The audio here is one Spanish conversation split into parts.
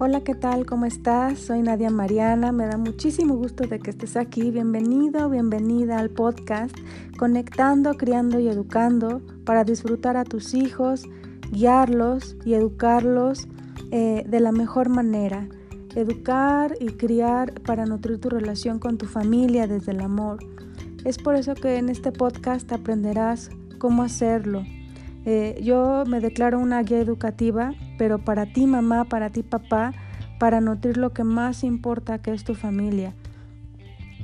Hola, ¿qué tal? ¿Cómo estás? Soy Nadia Mariana. Me da muchísimo gusto de que estés aquí. Bienvenido, bienvenida al podcast Conectando, Criando y Educando para disfrutar a tus hijos, guiarlos y educarlos eh, de la mejor manera. Educar y criar para nutrir tu relación con tu familia desde el amor. Es por eso que en este podcast aprenderás cómo hacerlo. Eh, yo me declaro una guía educativa pero para ti mamá, para ti papá, para nutrir lo que más importa que es tu familia.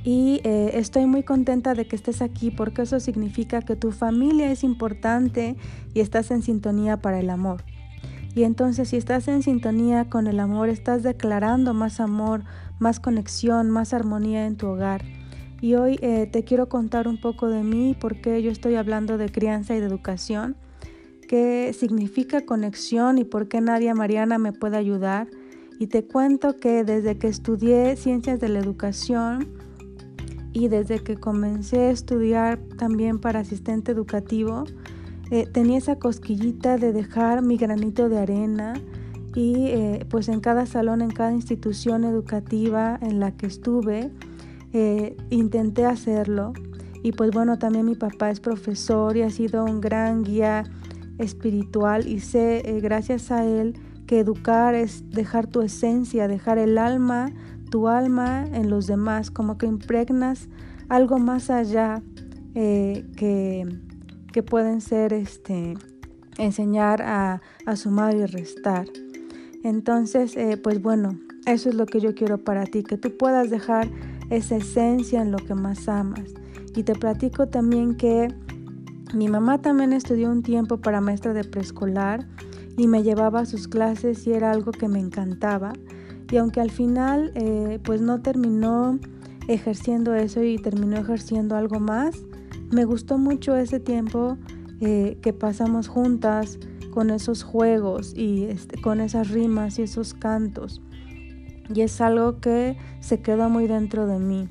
Y eh, estoy muy contenta de que estés aquí porque eso significa que tu familia es importante y estás en sintonía para el amor. Y entonces si estás en sintonía con el amor, estás declarando más amor, más conexión, más armonía en tu hogar. Y hoy eh, te quiero contar un poco de mí, porque yo estoy hablando de crianza y de educación qué significa conexión y por qué Nadia Mariana me puede ayudar. Y te cuento que desde que estudié ciencias de la educación y desde que comencé a estudiar también para asistente educativo, eh, tenía esa cosquillita de dejar mi granito de arena y eh, pues en cada salón, en cada institución educativa en la que estuve, eh, intenté hacerlo. Y pues bueno, también mi papá es profesor y ha sido un gran guía espiritual y sé, eh, gracias a Él, que educar es dejar tu esencia, dejar el alma, tu alma en los demás, como que impregnas algo más allá eh, que, que, pueden ser este, enseñar a, sumar y restar. Entonces, eh, pues bueno, eso es lo que yo quiero para ti, que tú puedas dejar esa esencia en lo que más amas. Y te platico también que mi mamá también estudió un tiempo para maestra de preescolar y me llevaba a sus clases y era algo que me encantaba. Y aunque al final eh, pues no terminó ejerciendo eso y terminó ejerciendo algo más, me gustó mucho ese tiempo eh, que pasamos juntas con esos juegos y este, con esas rimas y esos cantos. Y es algo que se quedó muy dentro de mí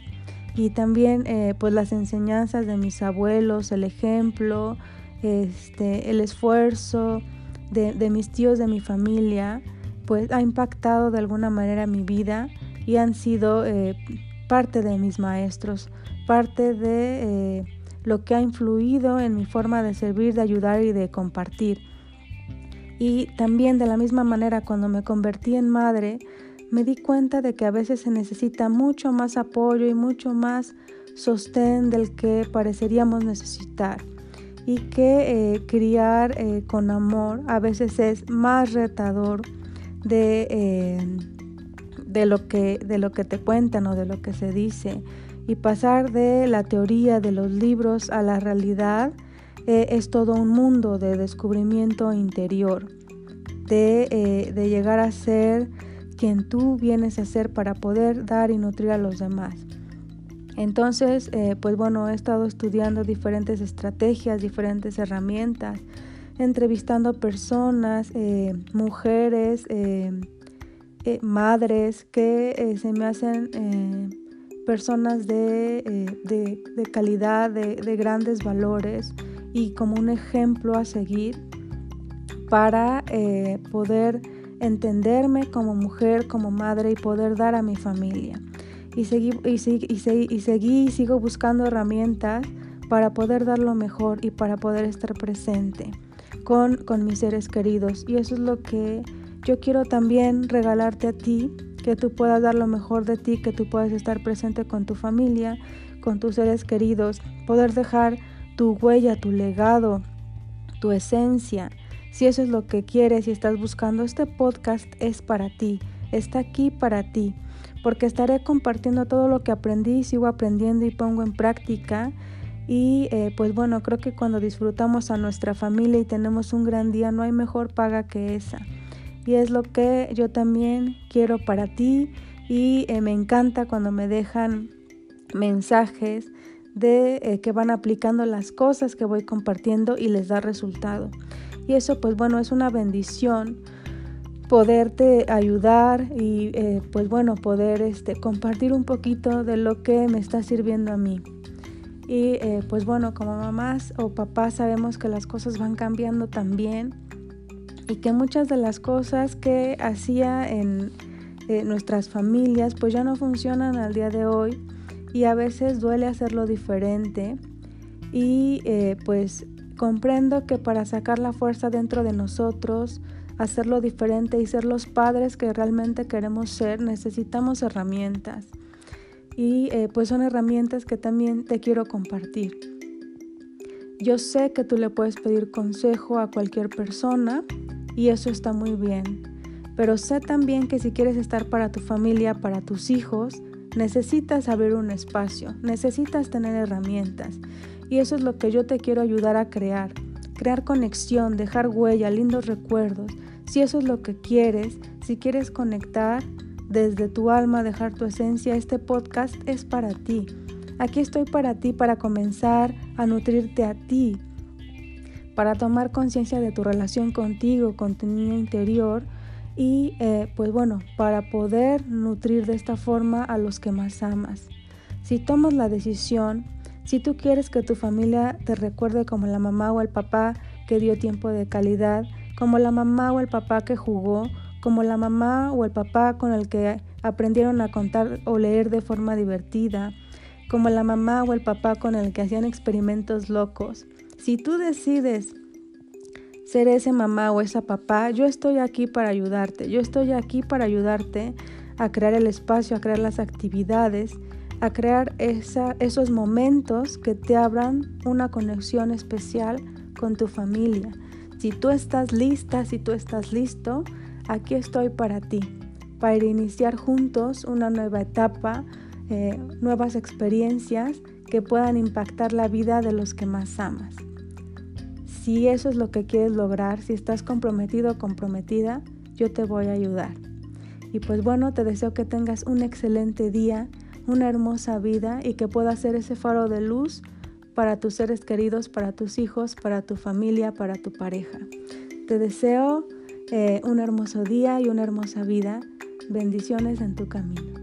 y también eh, pues las enseñanzas de mis abuelos, el ejemplo, este, el esfuerzo de, mis tíos, de mi familia, pues ha impactado de alguna manera mi vida y han sido eh, parte de mis maestros, parte de eh, lo que ha influido en mi forma de servir, de ayudar y de compartir. Y también de la misma manera cuando me convertí en madre, me di cuenta de que a veces se necesita mucho más apoyo y mucho más sostén del que pareceríamos necesitar. Y que eh, criar eh, con amor a veces es más retador de, eh, de, lo que, de lo que te cuentan o de lo que se dice. Y pasar de la teoría de los libros a la realidad es todo un mundo de descubrimiento interior, de, de llegar a ser quien tú vienes a ser para poder dar y nutrir a los demás. Entonces, eh, pues bueno, he estado estudiando diferentes estrategias, diferentes herramientas, entrevistando personas, eh, mujeres, eh, madres que se me hacen personas de, de calidad, de grandes valores y como un ejemplo a seguir para poder entenderme como mujer, como madre y poder dar a mi familia. Y seguí y, y, seguí y sigo buscando herramientas para poder dar lo mejor y para poder estar presente con, con mis seres queridos. Y eso es lo que yo quiero también regalarte a ti, que tú puedas dar lo mejor de ti, que tú puedas estar presente con tu familia, con tus seres queridos, poder dejar tu huella, tu legado, tu esencia, si eso es lo que quieres y estás buscando, este podcast es para ti, está aquí para ti, porque estaré compartiendo todo lo que aprendí, sigo aprendiendo y pongo en práctica. Y eh, pues bueno, creo que cuando disfrutamos a nuestra familia y tenemos un gran día, no hay mejor paga que esa. Y es lo que yo también quiero para ti y eh, me encanta cuando me dejan mensajes de eh, que van aplicando las cosas que voy compartiendo y les da resultado. Y eso pues bueno es una bendición poderte ayudar y eh, pues bueno poder este, compartir un poquito de lo que me está sirviendo a mí. Y eh, pues bueno, como mamás o papás sabemos que las cosas van cambiando también y que muchas de las cosas que hacía en, eh, nuestras familias, pues ya no funcionan al día de hoy y a veces duele hacerlo diferente y pues comprendo que para sacar la fuerza dentro de nosotros, hacerlo diferente y ser los padres que realmente queremos ser, necesitamos herramientas. Y eh, pues son herramientas que también te quiero compartir. Yo sé que tú le puedes pedir consejo a cualquier persona y eso está muy bien. Pero sé también que si quieres estar para tu familia, para tus hijos, necesitas abrir un espacio, necesitas tener herramientas. Y eso es lo que yo te quiero ayudar a crear. Crear conexión, dejar huella, lindos recuerdos. Si eso es lo que quieres, si quieres conectar desde tu alma, dejar tu esencia, este podcast es para ti. Aquí estoy para ti, para comenzar a nutrirte a ti, para tomar conciencia de tu relación contigo, con tu niño interior y eh, pues bueno, para poder nutrir de esta forma a los que más amas. Si tomas la decisión si tú quieres que tu familia te recuerde como la mamá o el papá que dio tiempo de calidad, como la mamá o el papá que jugó, como la mamá o el papá con el que aprendieron a contar o leer de forma divertida, como la mamá o el papá con el que hacían experimentos locos. Si tú decides ser ese mamá o esa papá, yo estoy aquí para ayudarte, yo estoy aquí para ayudarte a crear el espacio, a crear las actividades a crear esos momentos que te abran una conexión especial con tu familia. Si tú estás lista, si tú estás listo, aquí estoy para ti, para iniciar juntos una nueva etapa, eh, nuevas experiencias que puedan impactar la vida de los que más amas. Si eso es lo que quieres lograr, si estás comprometido o comprometida, yo te voy a ayudar. Y pues bueno, te deseo que tengas un excelente día una hermosa vida y que pueda ser ese faro de luz para tus seres queridos, para tus hijos, para tu familia, para tu pareja. Te deseo eh, un hermoso día y una hermosa vida. Bendiciones en tu camino.